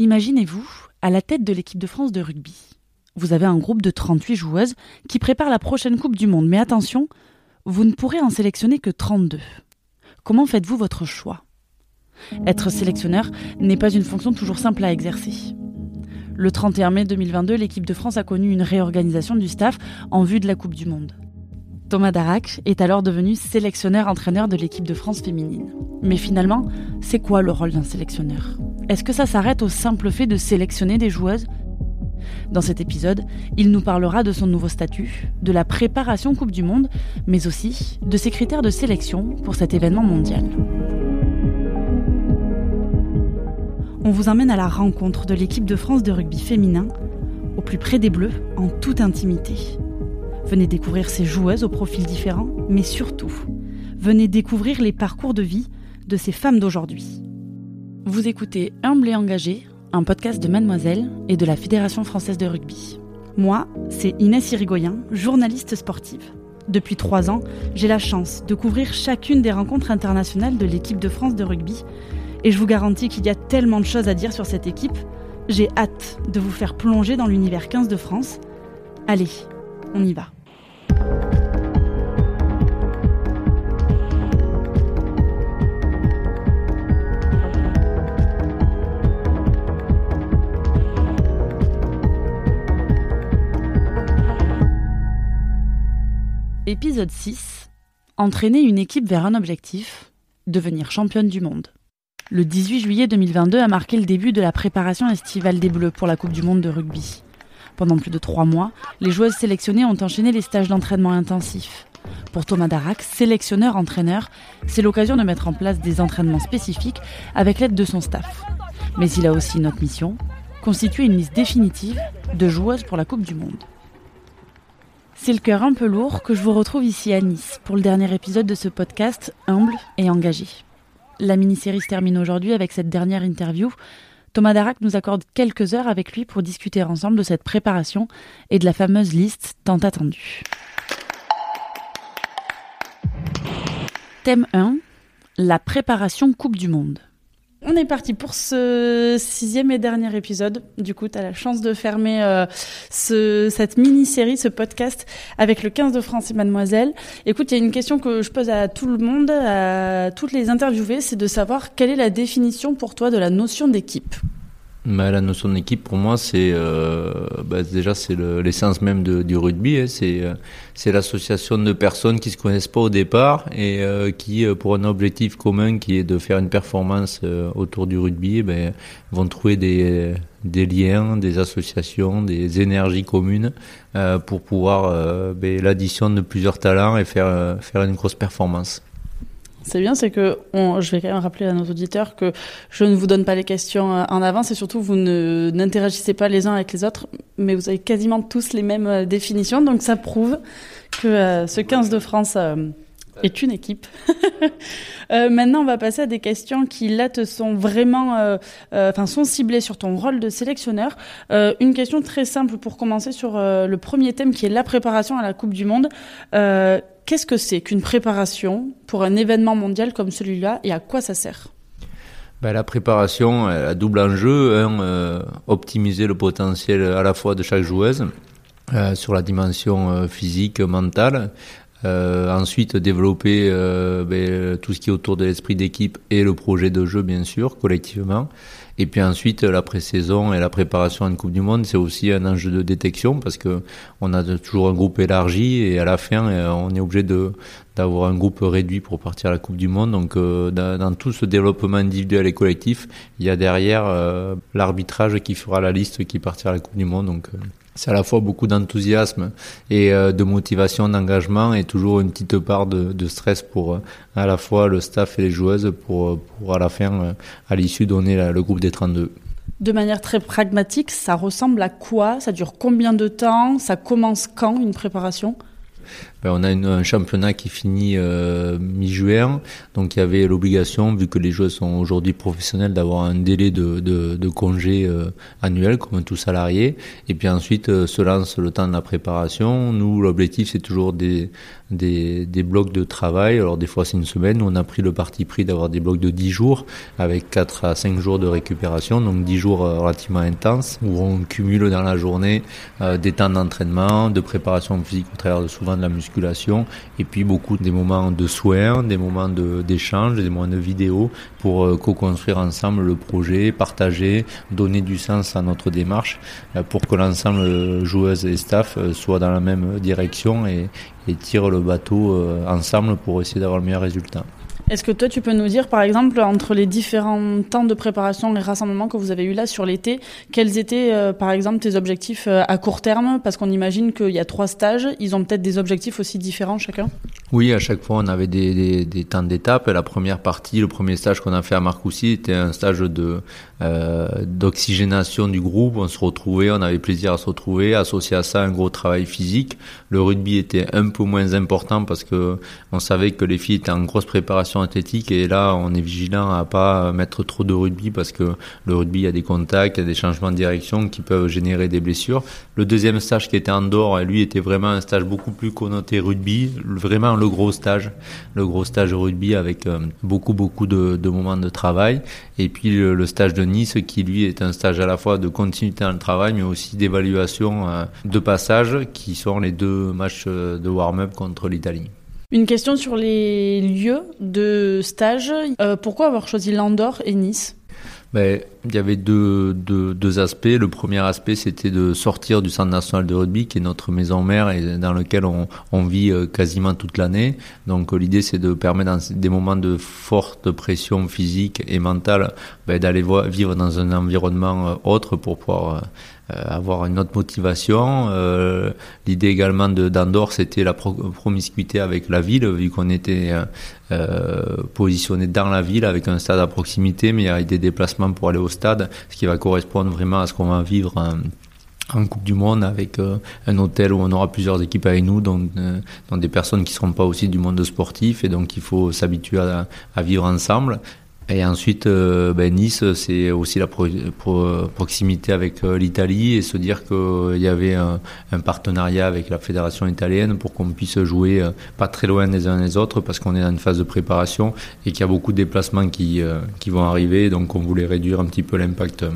Imaginez-vous à la tête de l'équipe de France de rugby. Vous avez un groupe de 38 joueuses qui préparent la prochaine Coupe du Monde. Mais attention, vous ne pourrez en sélectionner que 32. Comment faites-vous votre choix? Être sélectionneur n'est pas une fonction toujours simple à exercer. Le 31 mai 2022, l'équipe de France a connu une réorganisation du staff en vue de la Coupe du Monde. Thomas Darac est alors devenu sélectionneur-entraîneur de l'équipe de France féminine. Mais finalement, c'est quoi le rôle d'un sélectionneur? Est-ce que ça s'arrête au simple fait de sélectionner des joueuses? Dans cet épisode, il nous parlera de son nouveau statut, de la préparation Coupe du Monde, mais aussi de ses critères de sélection pour cet événement mondial. On vous emmène à la rencontre de l'équipe de France de rugby féminin, au plus près des Bleus, en toute intimité. Venez découvrir ces joueuses aux profils différents, mais surtout, venez découvrir les parcours de vie de ces femmes d'aujourd'hui. Vous écoutez Humble et engagé, un podcast de Mademoiselle et de la Fédération française de rugby. Moi, c'est Inès Irigoyen, journaliste sportive. Depuis trois ans, j'ai la chance de couvrir chacune des rencontres internationales de l'équipe de France de rugby, et je vous garantis qu'il y a tellement de choses à dire sur cette équipe. J'ai hâte de vous faire plonger dans l'univers 15 de France. Allez, on y va. Épisode 6. Entraîner une équipe vers un objectif, devenir championne du monde. Le 18 juillet 2022 a marqué le début de la préparation estivale des Bleus pour la Coupe du Monde de rugby. Pendant plus de trois mois, les joueuses sélectionnées ont enchaîné les stages d'entraînement intensifs. Pour Thomas Darac, sélectionneur-entraîneur, c'est l'occasion de mettre en place des entraînements spécifiques avec l'aide de son staff. Mais il a aussi une autre mission, constituer une liste définitive de joueuses pour la Coupe du Monde. C'est le cœur un peu lourd que je vous retrouve ici à Nice pour le dernier épisode de ce podcast humble et engagé. La mini-série se termine aujourd'hui avec cette dernière interview. Thomas Darac nous accorde quelques heures avec lui pour discuter ensemble de cette préparation et de la fameuse liste tant attendue. Thème 1 La préparation Coupe du Monde. On est parti pour ce sixième et dernier épisode. Du coup, tu as la chance de fermer euh, ce, cette mini-série, ce podcast, avec le 15 de France et Mademoiselle. Écoute, il y a une question que je pose à tout le monde, à toutes les interviewées, c'est de savoir quelle est la définition pour toi de la notion d'équipe? Bah, la notion d'équipe, pour moi, c'est euh, bah, déjà c'est l'essence même du rugby. Hein. c'est euh, l'association de personnes qui se connaissent pas au départ et euh, qui, euh, pour un objectif commun, qui est de faire une performance euh, autour du rugby, ben, vont trouver des des liens, des associations, des énergies communes pour pouvoir ben, l'addition de plusieurs talents et faire faire une grosse performance. C'est bien, c'est que je vais quand même rappeler à nos auditeurs que je ne vous donne pas les questions euh, en avance et surtout vous n'interagissez pas les uns avec les autres, mais vous avez quasiment tous les mêmes euh, définitions, donc ça prouve que euh, ce 15 de France est une équipe. maintenant, on va passer à des questions qui là te sont vraiment, enfin, sont ciblées sur ton rôle de sélectionneur. une question très simple pour commencer sur le premier thème qui est la préparation à la Coupe du Monde. Qu'est-ce que c'est qu'une préparation pour un événement mondial comme celui-là et à quoi ça sert? Ben, la préparation a double enjeu. Un, euh, optimiser le potentiel à la fois de chaque joueuse euh, sur la dimension euh, physique, mentale. ensuite, développer ben, tout ce qui est autour de l'esprit d'équipe et le projet de jeu, bien sûr, collectivement. Et puis ensuite, la pré-saison et la préparation à une Coupe du Monde, c'est aussi un enjeu de détection parce que on a toujours un groupe élargi et à la fin, euh, on est obligé de d'avoir un groupe réduit pour partir à la Coupe du Monde. Donc, euh, dans, tout ce développement individuel et collectif, il y a derrière euh, l'arbitrage qui fera la liste qui partira à la Coupe du Monde. Donc, c'est à la fois beaucoup d'enthousiasme et euh, de motivation, d'engagement et toujours une petite part de, stress pour euh, à la fois le staff et les joueuses pour, euh, pour à la fin, à l'issue, donner le groupe des 32. De manière très pragmatique, ça ressemble à quoi? Ça dure combien de temps? Ça commence quand une préparation? On a un championnat qui finit mi-juin, donc il y avait l'obligation, vu que les joueurs sont aujourd'hui professionnels, d'avoir un délai de, congé annuel comme tout salarié. Et puis ensuite se lance le temps de la préparation. Nous, l'objectif c'est toujours des, blocs de travail. Alors des fois c'est une semaine. on a pris le parti pris d'avoir des blocs de 10 jours avec 4 à 5 jours de récupération, donc 10 jours euh, relativement intenses où on cumule dans la journée euh, des temps d'entraînement, de préparation physique au travers de souvent de la musculation et puis beaucoup des moments de soins, des moments d'échange, des moments de vidéo pour euh, co-construire ensemble le projet, partager, donner du sens à notre démarche pour que l'ensemble joueuses et staff soit dans la même direction et, et tire le bateau euh, ensemble pour essayer d'avoir le meilleur résultat. Est-ce que toi, tu peux nous dire, par exemple, entre les différents temps de préparation et rassemblement que vous avez eu là sur l'été, quels étaient, euh, par exemple, tes objectifs euh, à court terme? Parce qu'on imagine qu'il y a trois stages, ils ont peut-être des objectifs aussi différents chacun Oui, à chaque fois, on avait des, temps d'étape. La première partie, le premier stage qu'on a fait à Marcoussis était un stage euh, d'oxygénation du groupe. On se retrouvait, on avait plaisir à se retrouver. Associé à ça, un gros travail physique. Le rugby était un peu moins important parce que on savait que les filles étaient en grosse préparation athlétique et là on est vigilant à pas mettre trop de rugby parce que le rugby a des contacts, il y a des changements de direction qui peuvent générer des blessures. Le deuxième stage qui était en dehors, lui était vraiment un stage beaucoup plus connoté rugby, vraiment le gros stage, le gros stage rugby avec euh, beaucoup beaucoup de, moments de travail et puis le, stage de Nice qui lui est un stage à la fois de continuité dans le travail mais aussi d'évaluation euh, de passage qui sont les deux matchs euh, de warm-up contre l'Italie. Une question sur les lieux de stage. Euh, pourquoi avoir choisi Landor et Nice? Ben, il y avait deux, deux, aspects. Le premier aspect, c'était de sortir du Centre national de rugby, qui est notre maison mère et dans lequel on, vit euh, quasiment toute l'année. Donc l'idée, c'est de permettre dans des moments de forte pression physique et mentale, ben, d'aller vivre dans un environnement euh, autre pour pouvoir euh, avoir une autre motivation. Euh, l'idée également d'Andorre, c'était la promiscuité avec la ville, vu qu'on était euh, positionné dans la ville avec un stade à proximité, mais avec des déplacements pour aller au stade, ce qui va correspondre vraiment à ce qu'on va vivre. En, Coupe du Monde avec un hôtel où on aura plusieurs équipes avec nous, dont, des personnes qui ne seront pas aussi du monde sportif, et donc il faut s'habituer à, vivre ensemble. Et ensuite, euh, ben, Nice, c'est aussi la proximité avec euh, l'Italie et se dire qu'il y avait un, partenariat avec la fédération italienne pour qu'on puisse jouer euh, pas très loin des uns des autres parce qu'on est dans une phase de préparation et qu'il y a beaucoup de déplacements qui, qui vont arriver. Donc on voulait réduire un petit peu l'impact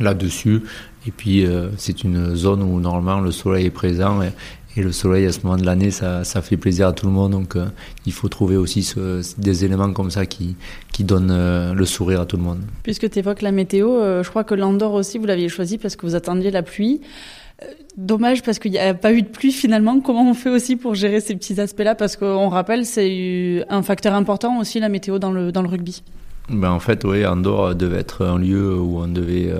là-dessus. Et puis c'est une zone où normalement le soleil est présent et, et le soleil à ce moment de l'année, ça, ça, fait plaisir à tout le monde. Donc euh, il faut trouver aussi ce, des éléments comme ça qui, qui donnent euh, le sourire à tout le monde. Puisque tu évoques la météo, euh, je crois que l'Andorre aussi, vous l'aviez choisi parce que vous attendiez la pluie. Dommage parce qu'il n'y a pas eu de pluie finalement. Comment on fait aussi pour gérer ces petits aspects-là? Parce qu'on rappelle, c'est un facteur important aussi la météo dans le, dans le rugby. Ben en fait, oui, Andorre devait être un lieu où on devait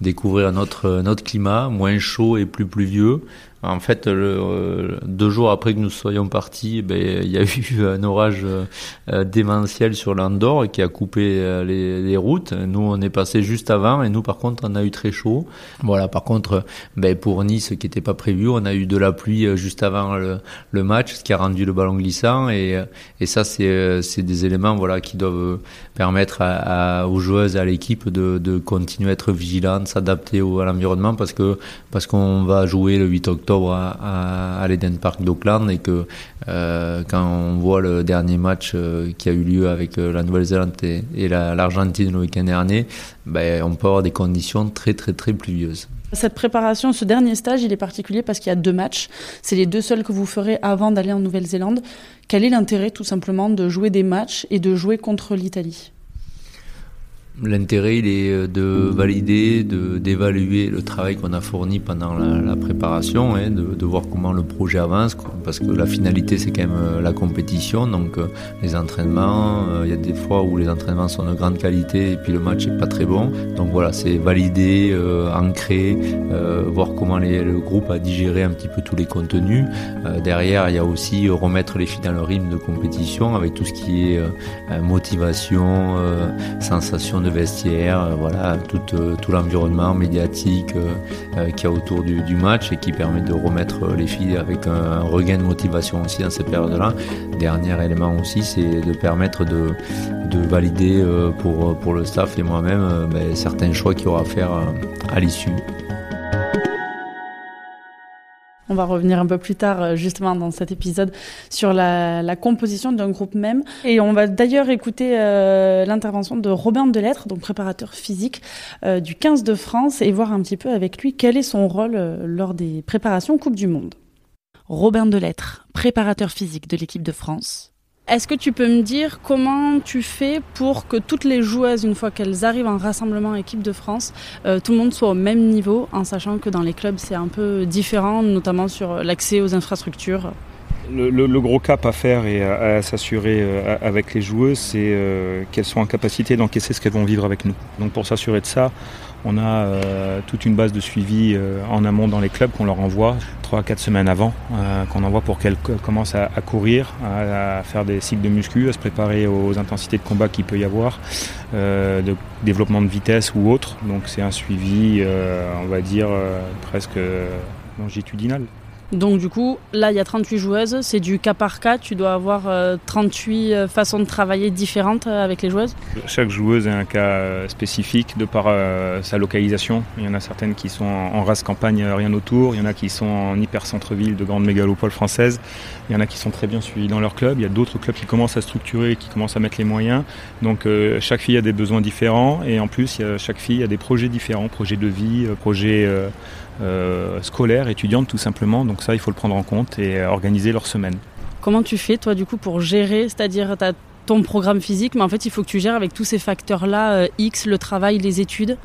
découvrir notre, notre climat, moins chaud et plus pluvieux. En fait, le, euh, deux jours après que nous soyons partis, ben, il y a eu un orage euh, démentiel sur l'Andorre qui a coupé euh, les, les, routes. Nous, on est passé juste avant et nous, par contre, on a eu très chaud. Voilà, par contre, ben, pour Nice, qui n'était pas prévu, on a eu de la pluie juste avant le, match, ce qui a rendu le ballon glissant. Et, et ça, c'est des éléments voilà, qui doivent permettre à, aux joueuses à l'équipe de, de continuer à être vigilantes, s'adapter à l'environnement parce que parce qu'on va jouer le 8 octobre à, à, l'Eden Park d'Auckland et que euh, quand on voit le dernier match euh, qui a eu lieu avec euh, la Nouvelle-Zélande et, l'Argentine le week-end dernier, ben, on peut avoir des conditions très très très pluvieuses. Cette préparation, ce dernier stage, il est particulier parce qu'il y a deux matchs. C'est les deux seuls que vous ferez avant d'aller en Nouvelle-Zélande. Quel est l'intérêt tout simplement de jouer des matchs et de jouer contre l'Italie? L'intérêt, il est euh, de valider, de, d'évaluer le travail qu'on a fourni pendant la, préparation, hein, de, de, voir comment le projet avance, parce que la finalité, c'est quand même euh, la compétition, donc euh, les entraînements, il y a des fois où les entraînements sont de grande qualité et puis le match n'est pas très bon. Donc voilà, c'est valider, ancrer, voir comment les, le groupe a digéré un petit peu tous les contenus. derrière, il y a aussi remettre les filles dans le rythme de compétition avec tout ce qui est motivation, sensation de vestiaire, voilà, tout, tout l'environnement médiatique qu'il y a autour du, match et qui permet de remettre les filles avec un, regain de motivation aussi dans cette période-là. Dernier élément aussi, c'est de permettre de, de valider pour, pour le staff et moi-même ben, certains choix qu'il y aura à faire à l'issue. On va revenir un peu plus tard, euh, justement, dans cet épisode, sur la, composition d'un groupe même. Et on va d'ailleurs écouter euh, l'intervention de Robin Delettre, donc préparateur physique euh, du 15 de France, et voir un petit peu avec lui quel est son rôle lors des préparations Coupe du Monde. Robin Delettre, préparateur physique de l'équipe de France, est-ce que tu peux me dire comment tu fais pour que toutes les joueuses, une fois qu'elles arrivent en rassemblement équipe de France, euh, tout le monde soit au même niveau, en sachant que dans les clubs c'est un peu différent, notamment sur l'accès aux infrastructures? Le, gros cap à faire et à, s'assurer euh, avec les joueuses, c'est euh, qu'elles sont en capacité d'encaisser ce qu'elles vont vivre avec nous. Donc pour s'assurer de ça, on a euh, toute une base de suivi euh, en amont dans les clubs qu'on leur envoie 3 à 4 semaines avant, euh, qu'on envoie pour qu'elles commencent à, courir, à, faire des cycles de muscu, à se préparer aux intensités de combat qu'il peut y avoir, de développement de vitesse ou autre. Donc c'est un suivi, on va dire, presque longitudinal. Donc du coup, là, il y a 38 joueuses, c'est du cas par cas, tu dois avoir 38 euh, euh, façons de travailler différentes euh, avec les joueuses. Chaque joueuse est un cas spécifique de par sa localisation. Il y en a certaines qui sont en race campagne, rien autour, il y en a qui sont en hyper centre-ville de grandes mégalopoles françaises, il y en a qui sont très bien suivis dans leur club, il y a d'autres clubs qui commencent à structurer, qui commencent à mettre les moyens. Donc chaque fille a des besoins différents. Et en plus, chaque fille a des projets différents, projets de vie, projets scolaires, étudiantes tout simplement. Donc ça, il faut le prendre en compte et euh, organiser leur semaine. Comment tu fais toi du coup pour gérer, c'est-à-dire tu as ton programme physique, mais en fait il faut que tu gères avec tous ces facteurs-là, euh, X, le travail, les études?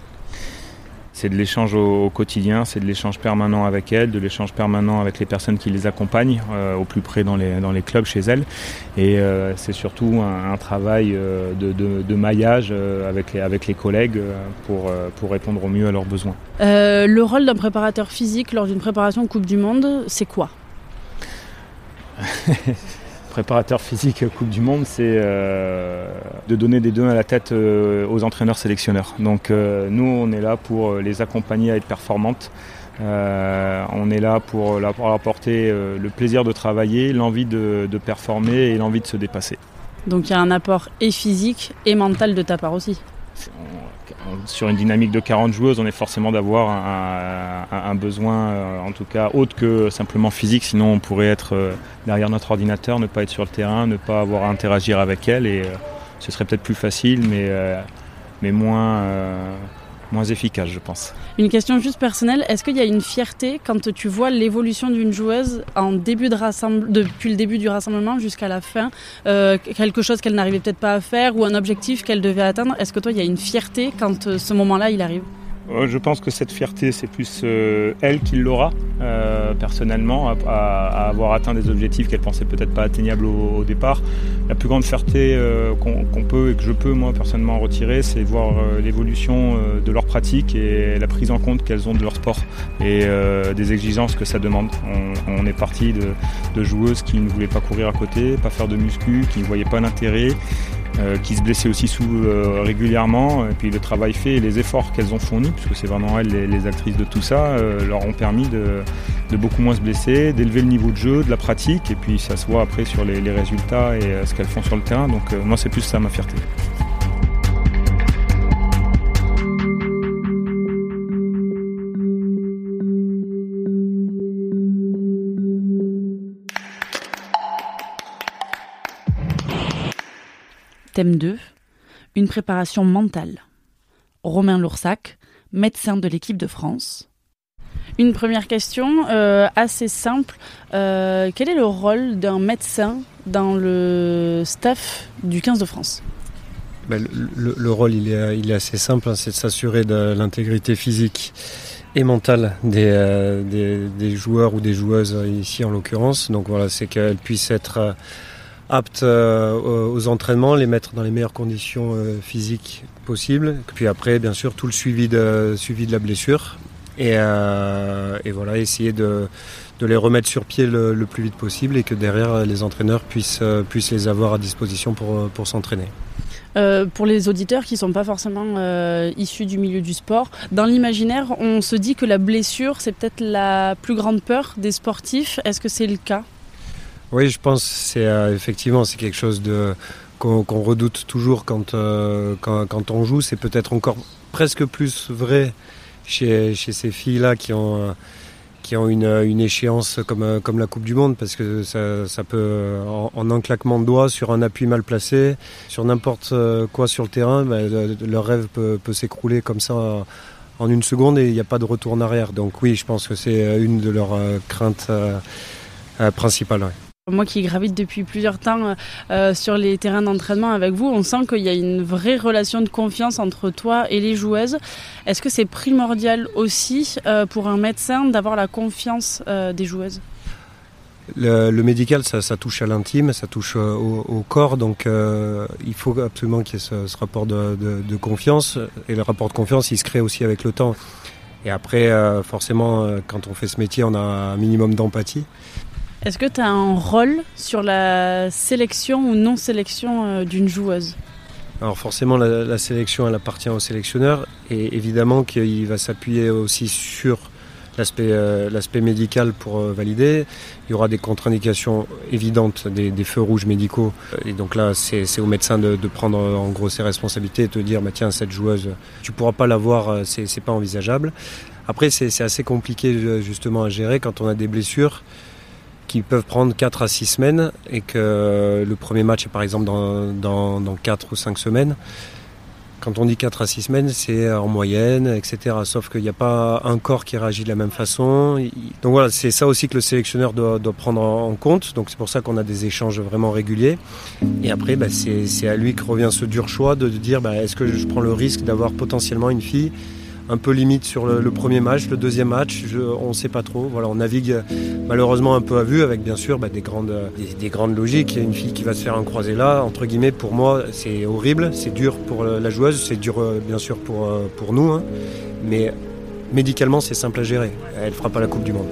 C'est de l'échange au, quotidien, c'est de l'échange permanent avec elles, de l'échange permanent avec les personnes qui les accompagnent euh, au plus près dans les, dans les clubs chez elles. Et euh, c'est surtout un, travail euh, de, de, maillage avec, les, avec les collègues pour, pour répondre au mieux à leurs besoins. le rôle d'un préparateur physique lors d'une préparation Coupe du Monde, c'est quoi? préparateur physique Coupe du Monde, c'est euh, de donner des deux à la tête euh, aux entraîneurs sélectionneurs. Donc euh, nous, on est là pour les accompagner à être performantes. on est là pour, leur apporter le plaisir de travailler, l'envie de, de performer et l'envie de se dépasser. Donc il y a un apport et physique et mental de ta part aussi sur une dynamique de 40 joueuses, on est forcément d'avoir un, besoin, euh, en tout cas, autre que simplement physique. Sinon, on pourrait être euh, derrière notre ordinateur, ne pas être sur le terrain, ne pas avoir à interagir avec elle. Et euh, ce serait peut-être plus facile, mais, mais moins efficace, je pense. Une question juste personnelle, est-ce qu'il y a une fierté quand tu vois l'évolution d'une joueuse depuis le début du rassemblement jusqu'à la fin, euh, quelque chose qu'elle n'arrivait peut-être pas à faire ou un objectif qu'elle devait atteindre? Est-ce que toi, il y a une fierté quand euh, ce moment-là, il arrive? Je pense que cette fierté, c'est plus euh, elle qui l'aura euh, personnellement, à, avoir atteint des objectifs qu'elle pensait peut-être pas atteignables au, départ. La plus grande fierté qu'on peut et que je peux moi personnellement retirer, c'est voir l'évolution de leur pratique et la prise en compte qu'elles ont de leur sport et des exigences que ça demande. On, est parti de, de joueuses qui ne voulaient pas courir à côté, pas faire de muscu, qui ne voyaient pas l'intérêt euh, qui se blessaient aussi sous, euh, régulièrement. Et puis le travail fait et les efforts qu'elles ont fournis, puisque c'est vraiment elles les, actrices de tout ça, euh, leur ont permis de, beaucoup moins se blesser, d'élever le niveau de jeu, de la pratique, et puis ça se voit après sur les, les résultats et ce qu'elles font sur le terrain. Donc moi c'est plus ça ma fierté. Thème 2, une préparation mentale. Romain Loursac, médecin de l'équipe de France. Une première question euh, assez simple. Euh, quel est le rôle d'un médecin dans le staff du 15 de France? Ben, le, rôle, il est, assez simple, hein, c'est de s'assurer de l'intégrité physique et mentale euh, des, des, joueurs ou des joueuses ici en l'occurrence. Donc voilà, c'est qu'elles puissent être aptes euh, aux entraînements, les mettre dans les meilleures conditions euh, physiques possibles. Puis après, bien sûr, tout le suivi de, suivi de la blessure. Et, euh, voilà, essayer de, de, les remettre sur pied le, plus vite possible et que derrière, les entraîneurs puissent, puissent les avoir à disposition pour, pour s'entraîner. Pour les auditeurs qui ne sont pas forcément issus du milieu du sport, dans l'imaginaire, on se dit que la blessure, c'est peut-être la plus grande peur des sportifs. Est-ce que c'est le cas? Oui, je pense que c'est euh, effectivement c'est quelque chose de qu'on redoute toujours quand, quand, quand, on joue. C'est peut-être encore presque plus vrai chez, chez ces filles-là qui ont qui ont une, une, échéance comme, comme la Coupe du Monde, parce que ça, ça peut, en, un claquement de doigts, sur un appui mal placé, sur n'importe quoi sur le terrain, ben, leur rêve peut, peut s'écrouler comme ça en une seconde et il n'y a pas de retour en arrière. Donc oui, je pense que c'est une de leurs euh, craintes euh, euh, principales. Moi qui gravite depuis plusieurs temps euh, sur les terrains d'entraînement avec vous, on sent qu'il y a une vraie relation de confiance entre toi et les joueuses. Est-ce que c'est primordial aussi euh, pour un médecin d'avoir la confiance euh, des joueuses? Le, médical, ça, touche à l'intime, ça touche au, corps, donc il faut absolument qu'il y ait ce, rapport de, de, confiance. Et le rapport de confiance, il se crée aussi avec le temps. Et après, forcément, quand on fait ce métier, on a un minimum d'empathie. Est-ce que tu as un rôle sur la sélection ou non sélection euh, d'une joueuse? Alors forcément la, sélection elle appartient au sélectionneur et évidemment qu'il va s'appuyer aussi sur l'aspect euh, médical pour euh, valider. Il y aura des contre-indications évidentes, des, feux rouges médicaux. Et donc là, c'est au médecin de, prendre en gros ses responsabilités et de dire bah, tiens, cette joueuse, tu pourras pas l'avoir, euh, c'est pas envisageable. Après, c'est assez compliqué justement à gérer quand on a des blessures qui peuvent prendre 4 à 6 semaines et que le premier match est par exemple dans, dans, dans 4 ou 5 semaines. Quand on dit 4 à 6 semaines, c'est en moyenne, etc. Sauf qu'il n'y a pas un corps qui réagit de la même façon. Donc voilà, c'est ça aussi que le sélectionneur doit, prendre en compte. Donc c'est pour ça qu'on a des échanges vraiment réguliers. Et après, bah, c'est à lui que revient ce dur choix de, de dire bah, est-ce que je prends le risque d'avoir potentiellement une fille un peu limite sur le, premier match, le deuxième match, on ne sait pas trop. On navigue malheureusement un peu à vue avec bien sûr bah, des, grandes, des, des, grandes logiques. Il y a une fille qui va se faire un croisé là, entre guillemets, pour moi c'est horrible, c'est dur pour la joueuse, c'est dur euh, bien sûr pour, euh, nous, hein. mais médicalement c'est simple à gérer. Elle fera pas la Coupe du Monde.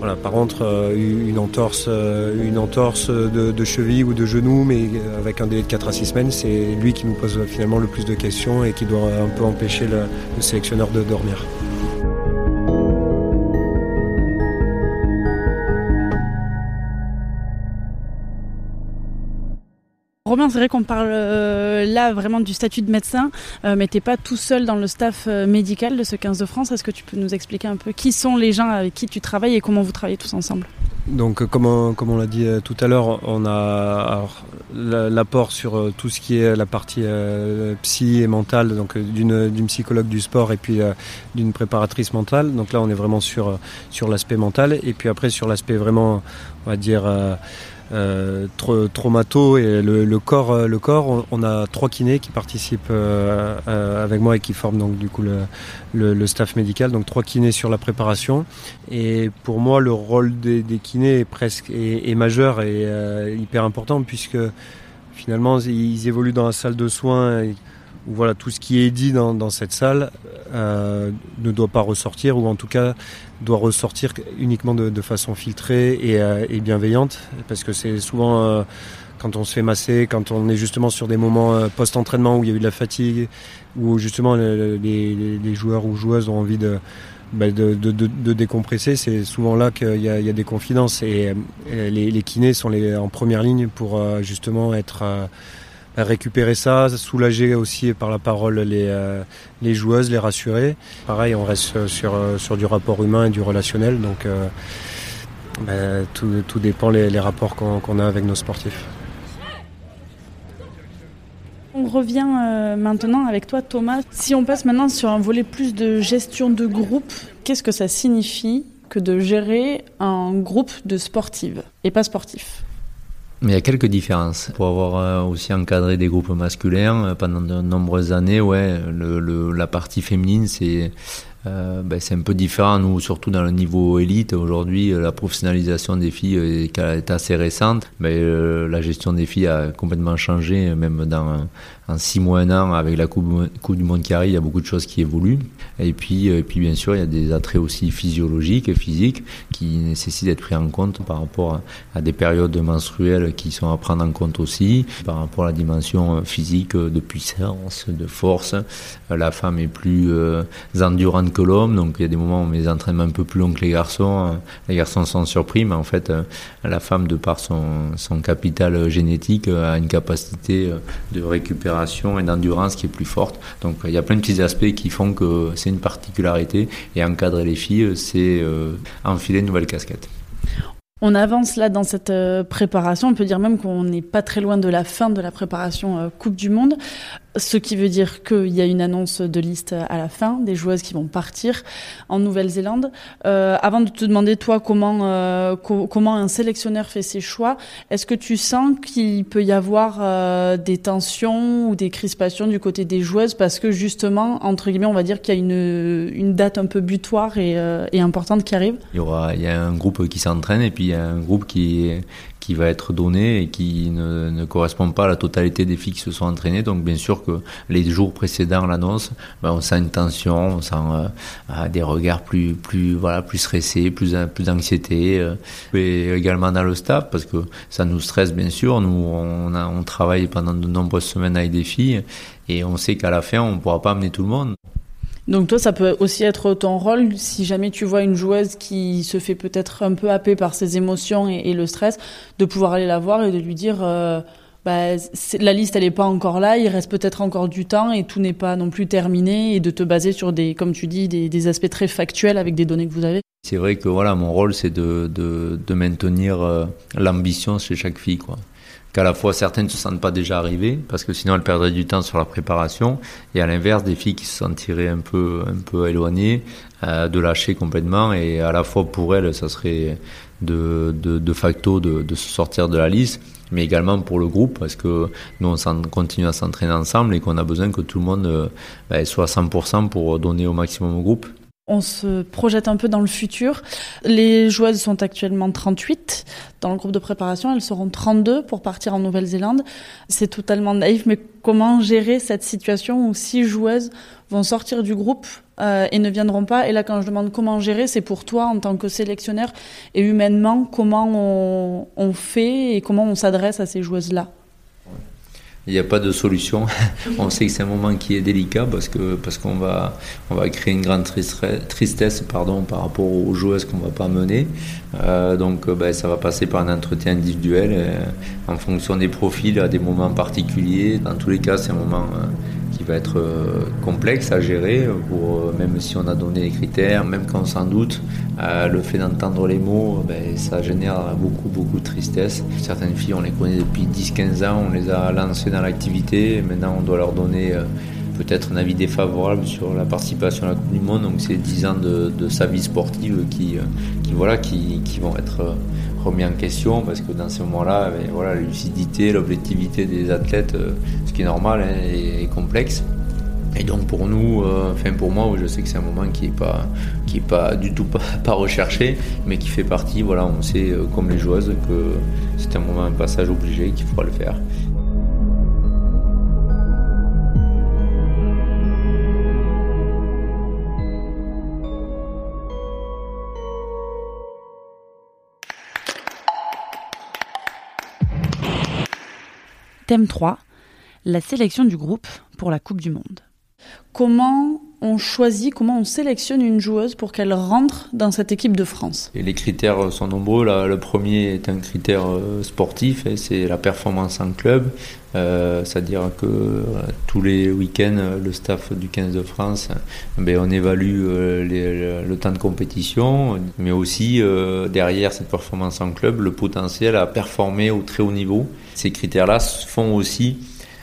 Voilà, par contre, euh, une entorse, une entorse de, cheville ou de genou, mais avec un délai de 4 à 6 semaines, c'est lui qui nous pose finalement le plus de questions et qui doit un peu empêcher le sélectionneur de dormir. Romain, c'est vrai qu'on parle euh, là vraiment du statut de médecin, euh, mais tu n'es pas tout seul dans le staff euh, médical de ce 15 de France. Est-ce que tu peux nous expliquer un peu qui sont les gens avec qui tu travailles et comment vous travaillez tous ensemble? Donc, comme on, comme on l'a dit tout à l'heure, on a l'apport sur tout ce qui est la partie euh, psy et mentale, donc d'une psychologue du sport et puis euh, d'une préparatrice mentale. Donc là, on est vraiment sur, sur l'aspect mental. Et puis après, sur l'aspect vraiment, on va dire, euh, euh, traumato et le, corps le corps on, on, a trois kinés qui participent euh, euh, avec moi et qui forment donc du coup le, staff médical. Donc trois kinés sur la préparation. Et pour moi le rôle des, des kinés est presque est, majeur et euh, hyper important puisque finalement ils évoluent dans la salle de soins voilà tout ce qui est dit dans, cette salle euh, ne doit pas ressortir ou en tout cas doit ressortir uniquement de, façon filtrée et, euh, et, bienveillante parce que c'est souvent euh, quand on se fait masser, quand on est justement sur des moments post-entraînement où il y a eu de la fatigue, où justement les, joueurs ou joueuses ont envie de, bah de, décompresser, c'est souvent là qu'il y, a des confidences. Et, les, kinés sont en première ligne pour justement être récupérer ça, soulager aussi par la parole les, euh, les joueuses, les rassurer. Pareil, on reste sur, sur du rapport humain et du relationnel, donc euh, bah, tout, dépend les, les rapports qu'on qu a avec nos sportifs. On revient euh, maintenant avec toi Thomas. Si on passe maintenant sur un volet plus de gestion de groupe, qu'est-ce que ça signifie que de gérer un groupe de sportives et pas sportifs? Mais il y a quelques différences. Pour avoir aussi encadré des groupes masculins pendant de nombreuses années, ouais, le, le, la partie féminine, c'est Euh, ben, c'est un peu différent, nous, surtout dans le niveau élite. Aujourd'hui, la professionnalisation des filles est, assez récente. Mais ben, la gestion des filles a complètement changé, même dans en six mois, un an, avec la coupe, du Monde qui arrive, il y a beaucoup de choses qui évoluent. Et puis, et puis, bien sûr, il y a des attraits aussi physiologiques et physiques qui nécessitent d'être pris en compte par rapport à, des périodes menstruelles qui sont à prendre en compte aussi, par rapport à la dimension physique de puissance, de force. La femme est plus euh, endurante que l'homme, donc il y a des moments où les entraînements un peu plus longs que les garçons. Les garçons sont surpris, mais en fait, la femme, de par son, son capital génétique, a une capacité de récupération et d'endurance qui est plus forte. Donc il y a plein de petits aspects qui font que c'est une particularité. Et encadrer les filles, c'est euh, enfiler une nouvelle casquette. On avance là dans cette euh, préparation. On peut dire même qu'on n'est pas très loin de la fin de la préparation euh, Coupe du Monde. Ce qui veut dire qu'il y a une annonce de liste à la fin, des joueuses qui vont partir en Nouvelle-Zélande. Euh, avant de te demander, toi, comment, euh, comment un sélectionneur fait ses choix, est-ce que tu sens qu'il peut y avoir euh, des tensions ou des crispations du côté des joueuses parce que justement, entre guillemets, on va dire qu'il y a une, une date un peu butoir et, euh, et importante qui arrive? Il y, aura, il y a un groupe qui s'entraîne et puis il y a un groupe qui, qui va être donné et qui ne, ne, correspond pas à la totalité des filles qui se sont entraînées. Donc bien sûr que les jours précédents l'annonce, ben, on sent une tension, on sent euh, des regards plus plus voilà plus stressés, plus plus d'anxiété, euh, et également dans le staff parce que ça nous stresse bien sûr. Nous on, a, on travaille pendant de nombreuses semaines avec des filles et on sait qu'à la fin on pourra pas amener tout le monde. Donc toi, ça peut aussi être ton rôle si jamais tu vois une joueuse qui se fait peut-être un peu happer par ses émotions et, le stress, de pouvoir aller la voir et de lui dire euh, bah, la liste elle n'est pas encore là, il reste peut-être encore du temps et tout n'est pas non plus terminé et de te baser sur des, comme tu dis, aspects très factuels avec des données que vous avez. C'est vrai que voilà, mon rôle c'est de, maintenir euh, l'ambition chez chaque fille, qu'à la fois certaines ne se sentent pas déjà arrivées, parce que sinon elles perdraient du temps sur la préparation, et à l'inverse des filles qui se sentiraient un peu, un peu éloignées, euh, de lâcher complètement, et à la fois pour elles, ça serait de, de, facto de, de, se sortir de la liste, mais également pour le groupe, parce que nous on continue à s'entraîner ensemble et qu'on a besoin que tout le monde euh, ben, soit à 100% pour donner au maximum au groupe on se projette un peu dans le futur. Les joueuses sont actuellement 38 dans le groupe de préparation. Elles seront 32 pour partir en Nouvelle-Zélande. C'est totalement naïf, mais comment gérer cette situation où six joueuses vont sortir du groupe euh, et ne viendront pas? Et là, quand je demande comment gérer, c'est pour toi en tant que sélectionneur et humainement, comment on, on fait et comment on s'adresse à ces joueuses-là? Il n'y a pas de solution. on sait que c'est un moment qui est délicat parce que parce qu'on va on va créer une grande tristesse pardon par rapport aux joueuses qu'on va pas mener. Euh, donc euh, ben, ça va passer par un entretien individuel euh, en fonction des profils à des moments particuliers. Dans tous les cas, c'est un moment qui va être euh, complexe à gérer, euh, même si on a donné les critères, même quand on s'en doute, euh, le fait d'entendre les mots, ben, ça génère beaucoup, beaucoup de tristesse. Certaines filles, on les connaît depuis 10-15 ans, on les a lancées dans l'activité, maintenant on doit leur donner peut-être un avis défavorable sur la participation à la Coupe du Monde. Donc c'est 10 ans de, sa vie sportive qui, qui, voilà, qui vont être remis en question parce que dans ces moments-là, ben, voilà, la lucidité, l'objectivité des athlètes, euh, ce qui est normal, hein, est, complexe. Et donc pour nous, euh, enfin pour moi, je sais que c'est un moment qui est pas, pas du tout pas, recherché, mais qui fait partie. Voilà, on sait euh, comme les joueuses que c'est un moment, un passage obligé qu'il faudra le faire. Thème 3, la sélection du groupe pour la Coupe du Monde. Comment on choisit, comment on sélectionne une joueuse pour qu'elle rentre dans cette équipe de France? Et Les critères sont nombreux. le premier est un critère euh, sportif, et c'est la performance en club. Euh, c'est-à-dire que euh, tous les week-ends, le staff du 15 de France, ben, on évalue le, temps de compétition, mais aussi derrière cette performance en club, le potentiel à performer au très haut niveau. Ces critères-là font aussi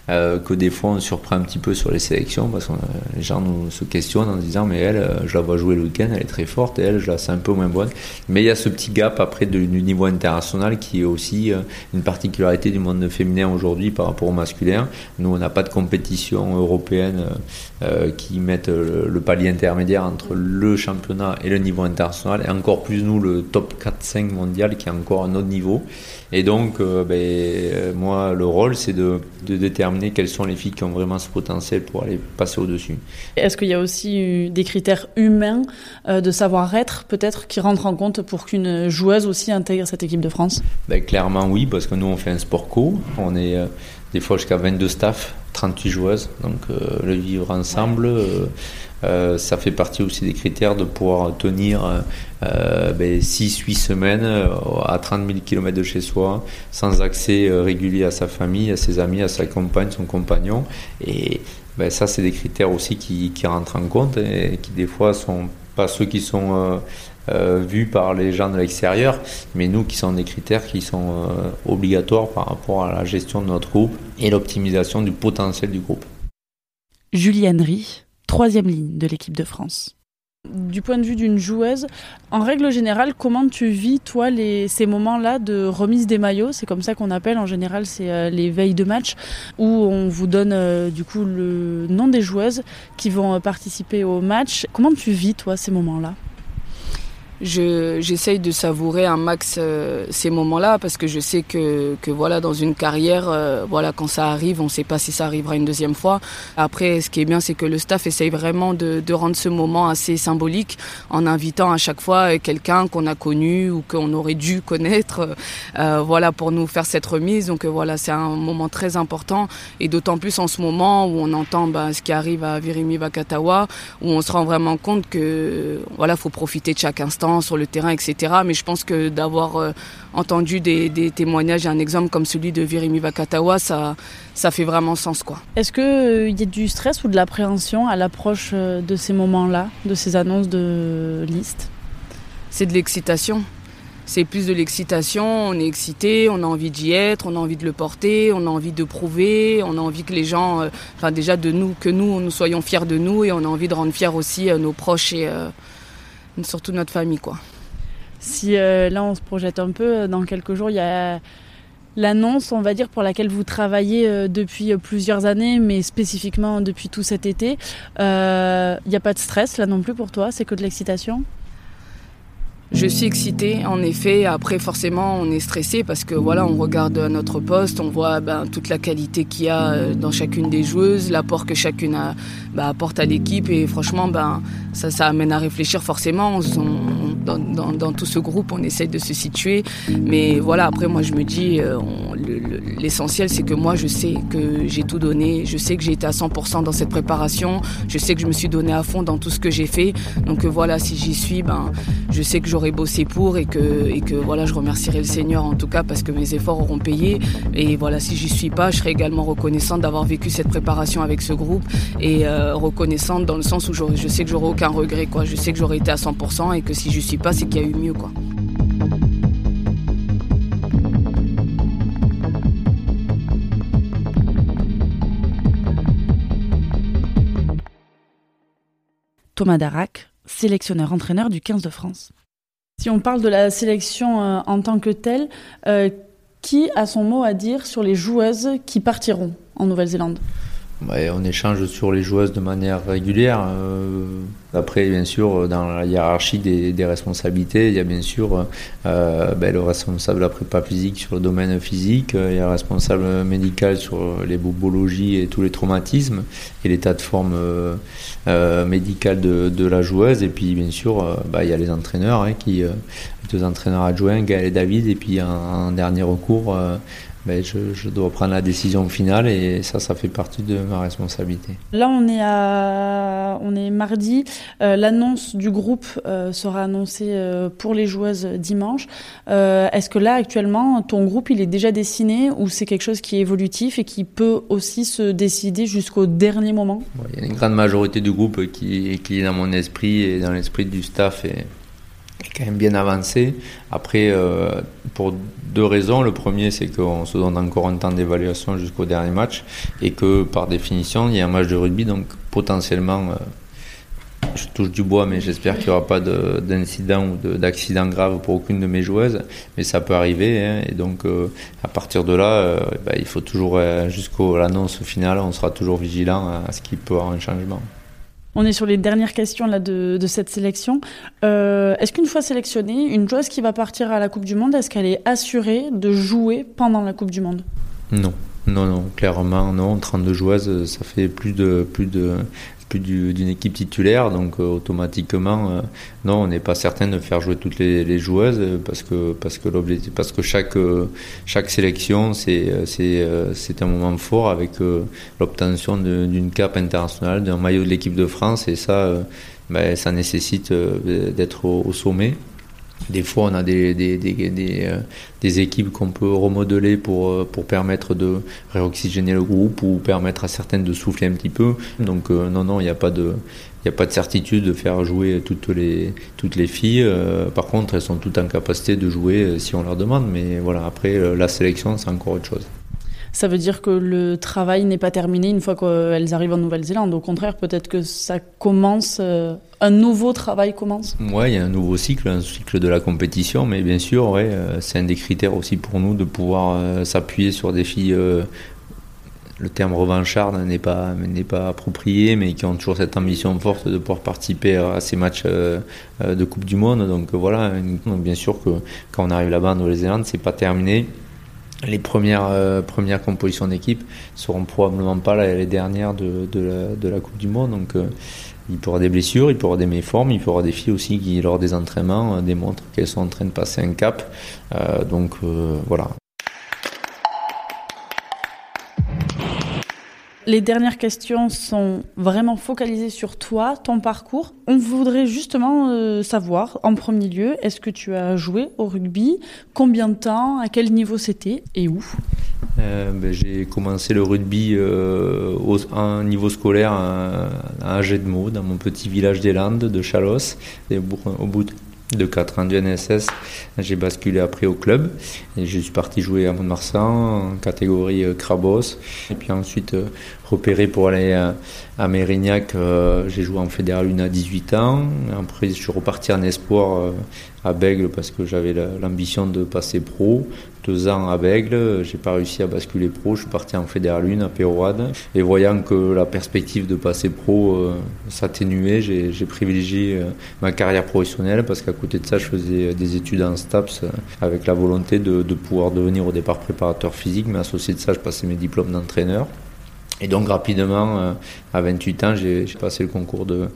euh, que des fois on surprend un petit peu sur les sélections parce que les gens nous se questionnent en disant mais elle, je la vois jouer le week-end, elle est très forte et elle, je la sais un peu moins bonne. Mais il y a ce petit gap après du niveau international qui est aussi une particularité du monde féminin aujourd'hui par rapport au masculin. Nous, on n'a pas de compétition européenne qui mette le, palier intermédiaire entre le championnat et le niveau international et encore plus nous le top 4-5 mondial qui est encore un autre niveau. Et donc, euh, ben, euh, moi, le rôle, c'est de, déterminer quelles sont les filles qui ont vraiment ce potentiel pour aller passer au-dessus. Est-ce qu'il y a aussi des critères humains euh, de savoir-être, peut-être, qui rentrent en compte pour qu'une joueuse aussi intègre cette équipe de France? Ben, Clairement, oui, parce que nous, on fait un sport co. On est des fois jusqu'à 22 staff, 38 joueuses. Donc, le vivre ensemble. Euh, ça fait partie aussi des critères de pouvoir tenir euh, 6-8 ben, semaines euh, à 30 000 km de chez soi, sans accès euh, régulier à sa famille, à ses amis, à sa compagne, son compagnon. Et ben, ça, c'est des critères aussi qui, rentrent en compte et qui des fois sont pas ceux qui sont vus par les gens de l'extérieur, mais nous qui sont des critères qui sont obligatoires par rapport à la gestion de notre groupe et l'optimisation du potentiel du groupe. Julie Henry, troisième ligne de l'équipe de France. Du point de vue d'une joueuse, en règle générale, comment tu vis, toi, ces moments-là de remise des maillots? C'est comme ça qu'on appelle, en général, c'est euh, les veilles de match, où on vous donne euh, du coup le nom des joueuses qui vont euh, participer au match. Comment tu vis, toi, ces moments-là? J'essaye de savourer un max euh, ces moments-là parce que je sais que, que voilà dans une carrière euh, voilà quand ça arrive on ne sait pas si ça arrivera une deuxième fois. Après ce qui est bien c'est que le staff essaye vraiment de, de, rendre ce moment assez symbolique en invitant à chaque fois quelqu'un qu'on a connu ou qu'on aurait dû connaître euh, voilà pour nous faire cette remise. Donc voilà c'est un moment très important. Et d'autant plus en ce moment où on entend bah, ce qui arrive à Virimi Vakatawa où on se rend vraiment compte que voilà faut profiter de chaque instant sur le terrain, etc. Mais je pense que d'avoir euh, entendu des, témoignages et un exemple comme celui de Virimi Vakatawa, ça, ça fait vraiment sens. quoi. Est-ce qu'il euh, y a du stress ou de l'appréhension à l'approche euh, de ces moments-là, de ces annonces de liste? C'est de l'excitation c'est plus de l'excitation, on est excité, on a envie d'y être, on a envie de le porter, on a envie de prouver, on a envie que les gens, enfin déjà de nous, que nous, nous soyons fiers de nous et on a envie de rendre fiers aussi nos proches et, surtout notre famille. quoi. Si euh, là on se projette un peu, euh, dans quelques jours il y a l'annonce, on va dire, pour laquelle vous travaillez euh, depuis plusieurs années, mais spécifiquement depuis tout cet été. Il n'y a pas de stress là non plus pour toi, c'est que de l'excitation? Je suis excitée, en effet. Après, forcément, on est stressé parce que voilà, on regarde notre poste, on voit ben, toute la qualité qu'il y a euh, dans chacune des joueuses, l'apport que chacune ben, apporte à l'équipe. Et franchement, ben, ça, ça amène à réfléchir forcément. Dans, tout ce groupe, on essaye de se situer. Mais voilà, après, moi, je me dis, euh, l'essentiel, c'est que moi, je sais que j'ai tout donné. Je sais que j'ai été à 100% dans cette préparation. Je sais que je me suis donné à fond dans tout ce que j'ai fait. Donc euh, voilà, si j'y suis, ben, je sais que j'aurais bossé pour et que, et que voilà, je remercierai le Seigneur en tout cas parce que mes efforts auront payé. Et voilà, si j'y suis pas, je serai également reconnaissante d'avoir vécu cette préparation avec ce groupe et euh, reconnaissante dans le sens où je sais que j'aurai aucun regret, quoi. Je sais que j'aurais été à 100% et que si je suis pas, c'est qu'il y a eu mieux, quoi. Thomas Darac, sélectionneur-entraîneur du 15 de France. Si on parle de la sélection euh, en tant que telle, euh, qui a son mot à dire sur les joueuses qui partiront en Nouvelle-Zélande? On échange sur les joueuses de manière régulière. Euh, après, bien sûr, dans la hiérarchie des, responsabilités, il y a bien sûr euh, ben, le responsable de la prépa physique sur le domaine physique, il y a le responsable médical sur les bobologies et tous les traumatismes et l'état de forme euh, médical de, la joueuse. Et puis, bien sûr, ben, il y a les entraîneurs, hein, qui, deux entraîneurs adjoints, Gaël et David, et puis en dernier recours, ben, je, dois prendre la décision finale et ça, ça fait partie de ma responsabilité. Là, on est, à, on est mardi. Euh, l'annonce du groupe euh, sera annoncée euh, pour les joueuses dimanche. Est-ce que là, actuellement, ton groupe, il est déjà dessiné ou c'est quelque chose qui est évolutif et qui peut aussi se décider jusqu'au dernier moment? Il y a une grande majorité du groupe qui, qui est dans mon esprit et dans l'esprit du staff et quand même bien avancé. Après, pour deux raisons. Le premier, c'est qu'on se donne encore un temps d'évaluation jusqu'au dernier match et que par définition, il y a un match de rugby, donc potentiellement je touche du bois, mais j'espère qu'il n'y aura pas d'incident ou d'accident grave pour aucune de mes joueuses. Mais ça peut arriver. Hein. et donc, euh, à partir de là, euh, bah, il faut toujours, euh, jusqu'à l'annonce finale, on sera toujours vigilant à ce qu'il peut y avoir un changement. On est sur les dernières questions de, cette sélection. est-ce qu'une fois sélectionnée, une joueuse qui va partir à la Coupe du Monde, est-ce qu'elle est assurée de jouer pendant la Coupe du Monde? Non. Non, non, clairement, non. 32 joueuses, ça fait plus de, plus de plus d'une équipe titulaire, donc euh, automatiquement, euh, non, on n'est pas certain de faire jouer toutes les, joueuses parce que parce que chaque euh, sélection c'est un moment fort avec l'obtention d'une cape internationale, d'un maillot de l'équipe de France et ça, ben, ça nécessite d'être au sommet. Des fois, on a des, des, des, euh, des, équipes qu'on peut remodeler pour, euh, pour permettre de réoxygéner le groupe ou permettre à certaines de souffler un petit peu. Donc, euh, non, non, il n'y a pas de. Il a pas de certitude de faire jouer toutes les, toutes les filles. par contre, elles sont toutes en capacité de jouer si on leur demande. Mais voilà, après, la sélection, c'est encore autre chose ça veut dire que le travail n'est pas terminé une fois qu'elles arrivent en Nouvelle-Zélande. Au contraire, peut-être que ça commence, euh, un nouveau travail commence. Oui, il y a un nouveau cycle, un cycle de la compétition, mais bien sûr, euh, c'est un des critères aussi pour nous de pouvoir euh, s'appuyer sur des filles. le terme revanchard n'est pas n'est pas approprié, mais qui ont toujours cette ambition forte de pouvoir participer à ces matchs de Coupe du Monde. Donc voilà, bien sûr que quand on arrive là-bas en Nouvelle-Zélande, c'est pas terminé les premières, euh, premières compositions d'équipe seront probablement pas les dernières de, de, la, Coupe du Monde. Donc, euh, il avoir des blessures, il avoir des méformes, il avoir des filles aussi qui, lors des entraînements, euh, démontrent qu'elles sont en train de passer un cap. donc, voilà. Les dernières questions sont vraiment focalisées sur toi, ton parcours. On voudrait justement euh, savoir, en premier lieu, est-ce que tu as joué au rugby? Combien de temps? À quel niveau c'était? Et où? Euh, ben, J'ai commencé le rugby euh, au, un niveau scolaire à, à dans mon petit village des Landes de Chalos. Au bout de de 4 ans du NSS, j'ai basculé après au club et je suis parti jouer à Mont-de-Marsan en catégorie euh, Crabos et puis ensuite euh, repéré pour aller à, à Mérignac, euh, j'ai joué en fédéral 1 à 18 ans. Après je suis reparti en espoir à Bègle parce que j'avais l'ambition de passer pro deux ans à Bègle, j'ai pas réussi à basculer pro, je suis parti en Fédéral 1 à Péroade. Et voyant que la perspective de passer pro euh, s'atténuait, j'ai privilégié euh, ma carrière professionnelle parce qu'à côté de ça, je faisais des études en STAPS euh, avec la volonté de, pouvoir devenir au départ préparateur physique, mais associé de ça, je passais mes diplômes d'entraîneur. Et donc rapidement, à 28 ans, j'ai passé le concours de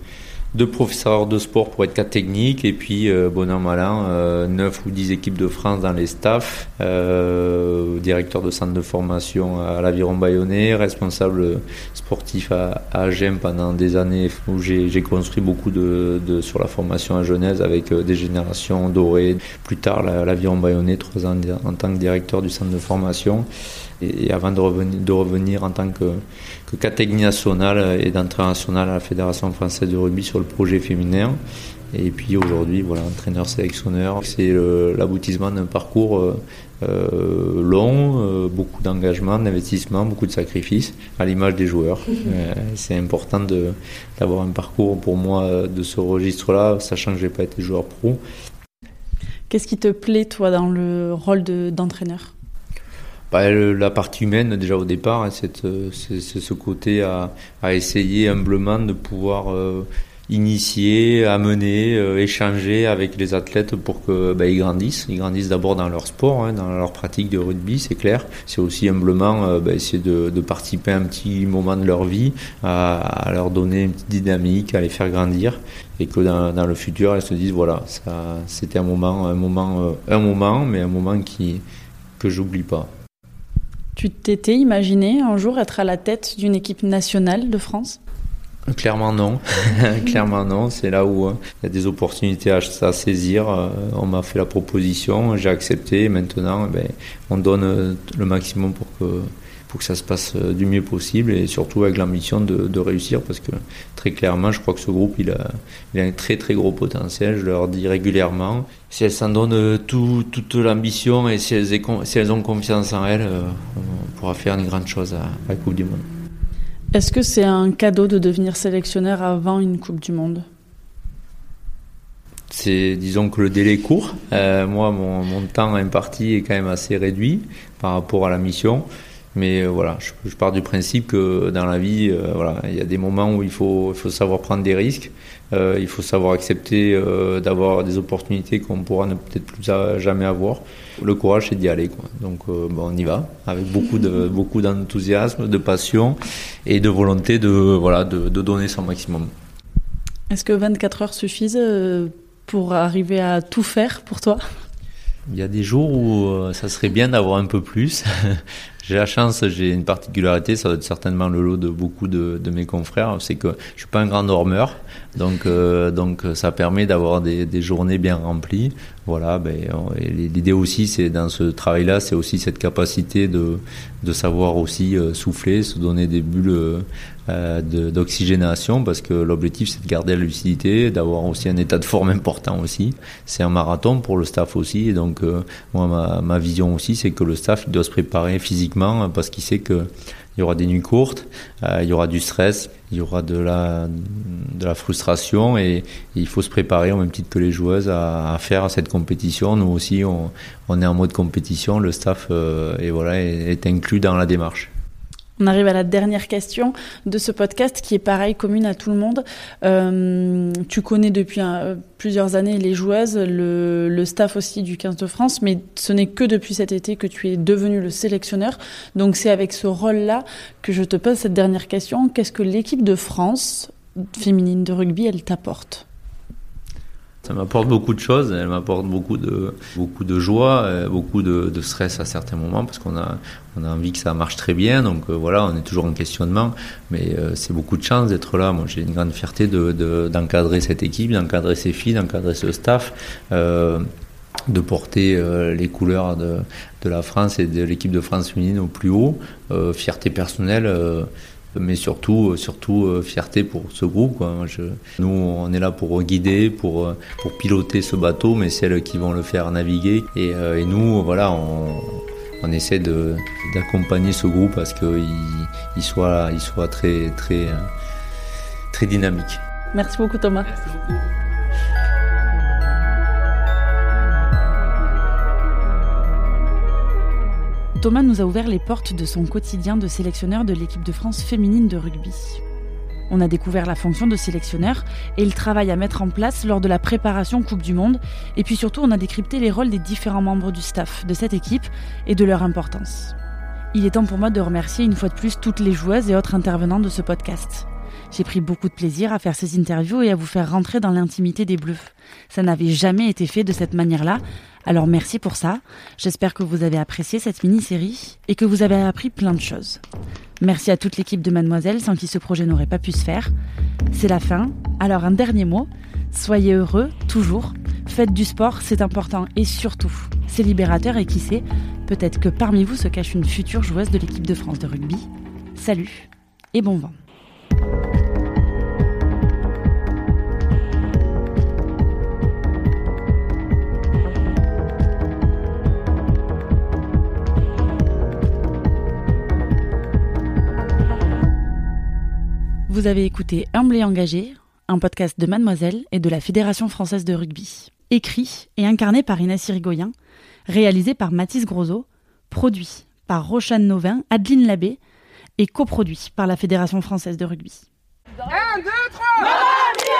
deux professeurs de sport pour être cas technique et puis euh, bon an mal an, euh, 9 ou 10 équipes de France dans les staffs, euh, directeur de centre de formation à l'Aviron Bayonnais, responsable sportif à, à Agen pendant des années où j'ai construit beaucoup de, de, sur la formation à Genèse avec euh, des générations dorées. Plus tard l'Aviron Bayonnais, trois ans en tant que directeur du centre de formation et, avant de de revenir en tant que, que catégorie nationale et d'entraîneur national à la Fédération française de rugby sur le projet féminin. Et puis aujourd'hui, voilà, entraîneur sélectionneur. C'est l'aboutissement d'un parcours euh, euh, long, euh, beaucoup d'engagement, d'investissement, beaucoup de sacrifices, à l'image des joueurs. c'est important d'avoir un parcours pour moi de ce registre-là, sachant que je n'ai pas été joueur pro. Qu'est-ce qui te plaît, toi, dans le rôle d'entraîneur? Bah, la partie humaine, déjà au départ, hein, c'est ce côté à, à, essayer humblement de pouvoir euh, initier, amener, euh, échanger avec les athlètes pour que bah, grandissent. Ils grandissent d'abord dans leur sport, hein, dans leur pratique de rugby, c'est clair. C'est aussi humblement euh, bah, essayer de, de, participer à un petit moment de leur vie, à, à, leur donner une petite dynamique, à les faire grandir et que dans, dans le futur, elles se disent voilà, ça, c'était un moment, un moment, un moment, mais un moment qui que j'oublie pas. Tu t'étais imaginé un jour être à la tête d'une équipe nationale de France? Clairement non, clairement non. C'est là où euh, il y a des opportunités à, saisir. Euh, on m'a fait la proposition, j'ai accepté. maintenant, ben, on donne euh, le maximum pour que pour que ça se passe du mieux possible et surtout avec l'ambition de, réussir parce que très clairement, je crois que ce groupe, il a, il a un très très gros potentiel. Je leur dis régulièrement, si elles s'en donnent tout, toute l'ambition et si elles, si elles, ont confiance en elles, on pourra faire une grande chose à, à la Coupe du Monde. Est-ce que c'est un cadeau de devenir sélectionneur avant une Coupe du Monde? C'est disons que le délai est court. Euh, moi, mon, mon, temps imparti est quand même assez réduit par rapport à la mission. Mais euh, voilà, je, pars du principe que dans la vie, euh, voilà, il y a des moments où il faut, il faut savoir prendre des risques. il faut savoir accepter d'avoir des opportunités qu'on pourra peut-être plus jamais avoir. Le courage, c'est d'y aller. Quoi. Donc, bon, on y va avec beaucoup de beaucoup d'enthousiasme, de passion et de volonté de voilà de, de donner son maximum. Est-ce que 24 heures suffisent pour arriver à tout faire pour toi? Il y a des jours où euh, ça serait bien d'avoir un peu plus. J'ai la chance, j'ai une particularité, ça doit être certainement le lot de beaucoup de, mes confrères, c'est que je suis pas un grand dormeur, donc euh, donc ça permet d'avoir des, journées bien remplies. Voilà, ben, l'idée aussi, c'est dans ce travail-là, c'est aussi cette capacité de de savoir aussi euh, souffler, se donner des bulles euh, d'oxygénation parce que l'objectif c'est de garder la lucidité, d'avoir aussi un état de forme important aussi. C'est un marathon pour le staff aussi et donc euh, moi ma, ma, vision aussi c'est que le staff il doit se préparer physiquement parce qu'il sait que il y aura des nuits courtes, euh, il y aura du stress, il y aura de la, de la frustration et, il faut se préparer au même titre que les joueuses à, à faire cette compétition. Nous aussi, on, on, est en mode compétition, le staff et voilà, est inclus dans la démarche. On arrive à la dernière question de ce podcast qui est pareil, commune à tout le monde. Euh, tu connais depuis plusieurs années les joueuses, le, staff aussi du 15 de France, mais ce n'est que depuis cet été que tu es devenu le sélectionneur. Donc c'est avec ce rôle-là que je te pose cette dernière question. Qu'est-ce que l'équipe de France féminine de rugby, elle t'apporte? Ça m'apporte beaucoup de choses, elle m'apporte beaucoup de, beaucoup de joie, euh, beaucoup de, stress à certains moments parce qu'on a, on a envie que ça marche très bien. Donc euh, voilà, on est toujours en questionnement, mais euh, c'est beaucoup de chance d'être là. Moi, j'ai une grande fierté de, d'encadrer cette équipe, d'encadrer ces filles, d'encadrer ce staff. de porter les couleurs de, de, la France et de l'équipe de France féminine au plus haut. fierté personnelle mais surtout, surtout euh, fierté pour ce groupe. Quoi. Je, nous, on est là pour guider, pour, euh, pour piloter ce bateau, mais c'est elles qui vont le faire naviguer. Et, euh, et nous, voilà, on, on essaie d'accompagner ce groupe parce qu'il il soit, il soit très, très, très dynamique. Merci beaucoup Thomas. Merci beaucoup. Thomas nous a ouvert les portes de son quotidien de sélectionneur de l'équipe de France féminine de rugby. On a découvert la fonction de sélectionneur et le travail à mettre en place lors de la préparation Coupe du Monde. Et puis surtout, on a décrypté les rôles des différents membres du staff de cette équipe et de leur importance. Il est temps pour moi de remercier une fois de plus toutes les joueuses et autres intervenants de ce podcast. J'ai pris beaucoup de plaisir à faire ces interviews et à vous faire rentrer dans l'intimité des Bleus. Ça n'avait jamais été fait de cette manière-là, alors merci pour ça. J'espère que vous avez apprécié cette mini-série et que vous avez appris plein de choses. Merci à toute l'équipe de Mademoiselle sans qui ce projet n'aurait pas pu se faire. C'est la fin. Alors un dernier mot. Soyez heureux, toujours. Faites du sport, c'est important. Et surtout, c'est libérateur et qui sait, peut-être que parmi vous se cache une future joueuse de l'équipe de France de rugby. Salut et bon vent. Vous avez écouté Humble et engagé, un podcast de Mademoiselle et de la Fédération française de rugby. Écrit et incarné par Inès Irigoyen, réalisé par Mathis Grosso, produit par Rochane Novin, Adeline Labbé et coproduit par la Fédération française de rugby. 1, 2, 3